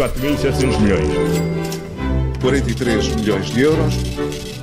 4.700 milhões. 43 milhões de euros.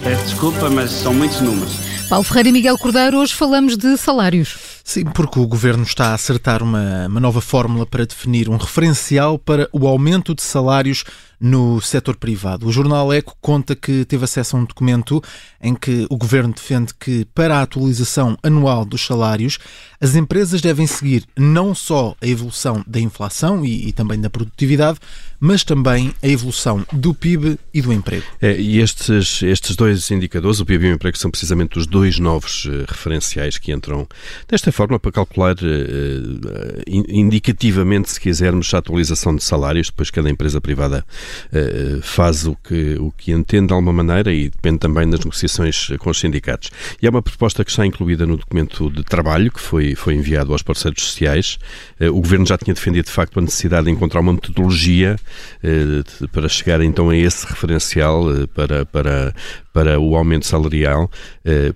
Peço desculpa, mas são muitos números. Paulo Ferreira e Miguel Cordeiro, hoje falamos de salários. Sim, porque o Governo está a acertar uma, uma nova fórmula para definir um referencial para o aumento de salários no setor privado. O jornal Eco conta que teve acesso a um documento em que o governo defende que, para a atualização anual dos salários, as empresas devem seguir não só a evolução da inflação e, e também da produtividade, mas também a evolução do PIB e do emprego. É, e estes, estes dois indicadores, o PIB e o emprego, são precisamente os dois novos uh, referenciais que entram desta forma para calcular uh, indicativamente, se quisermos, a atualização de salários. Depois cada empresa privada uh, faz o que, o que entende de alguma maneira e depende também das negociações com os sindicatos. E é uma proposta que está incluída no documento de trabalho que foi, foi enviado aos parceiros sociais. Uh, o Governo já tinha defendido, de facto, a necessidade de encontrar uma metodologia uh, para chegar então a esse referencial para, para, para o aumento salarial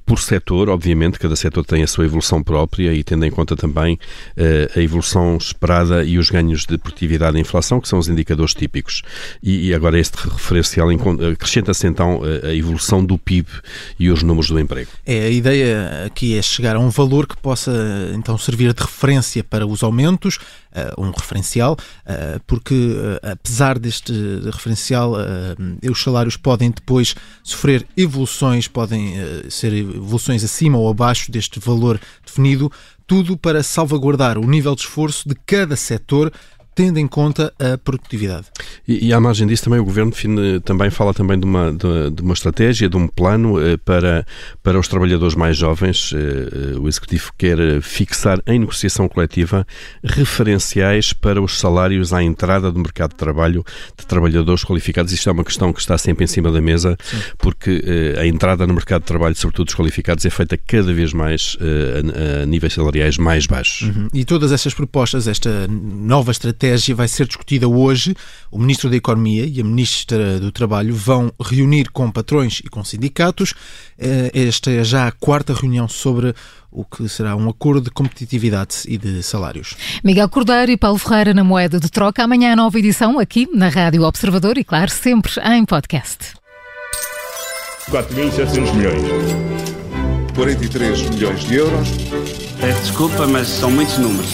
por setor. Obviamente, cada setor tem a sua evolução própria e tendo em conta também a evolução esperada e os ganhos de produtividade e inflação, que são os indicadores típicos. E, agora este referencial acrescenta-se então a evolução do PIB e os números do emprego. É, a ideia aqui é chegar a um valor que possa então servir de referência para os aumentos, uh, um referencial, porque apesar deste referencial, os salários podem depois sofrer evoluções, podem ser evoluções acima ou abaixo deste valor definido, tudo para salvaguardar o nível de esforço de cada setor tendo em conta a produtividade. E, e à margem disso também o Governo define, também fala também de uma, de, de, uma estratégia, de um plano eh, para, para os trabalhadores mais jovens. Eh, o Executivo quer fixar em negociação coletiva referenciais para os salários à entrada do mercado de trabalho de trabalhadores qualificados. Isto é uma questão que está sempre em cima da mesa, Sim. porque eh, a entrada no mercado de trabalho, sobretudo dos qualificados, é feita cada vez mais a, a níveis salariais mais baixos. Uhum. E todas estas propostas, esta nova estratégia, estratégia vai ser discutida hoje. O Ministro da Economia e a Ministra do Trabalho vão reunir com patrões e com sindicatos. Eh, esta é já a quarta reunião sobre o que será um acordo de competitividade e de salários. Miguel Cordeiro e Paulo Ferreira na Moeda de Troca. Amanhã a nova edição aqui na Rádio Observador e, claro, sempre em podcast. 4.700 milhões. 43 milhões de euros. Peço desculpa, mas são muitos números.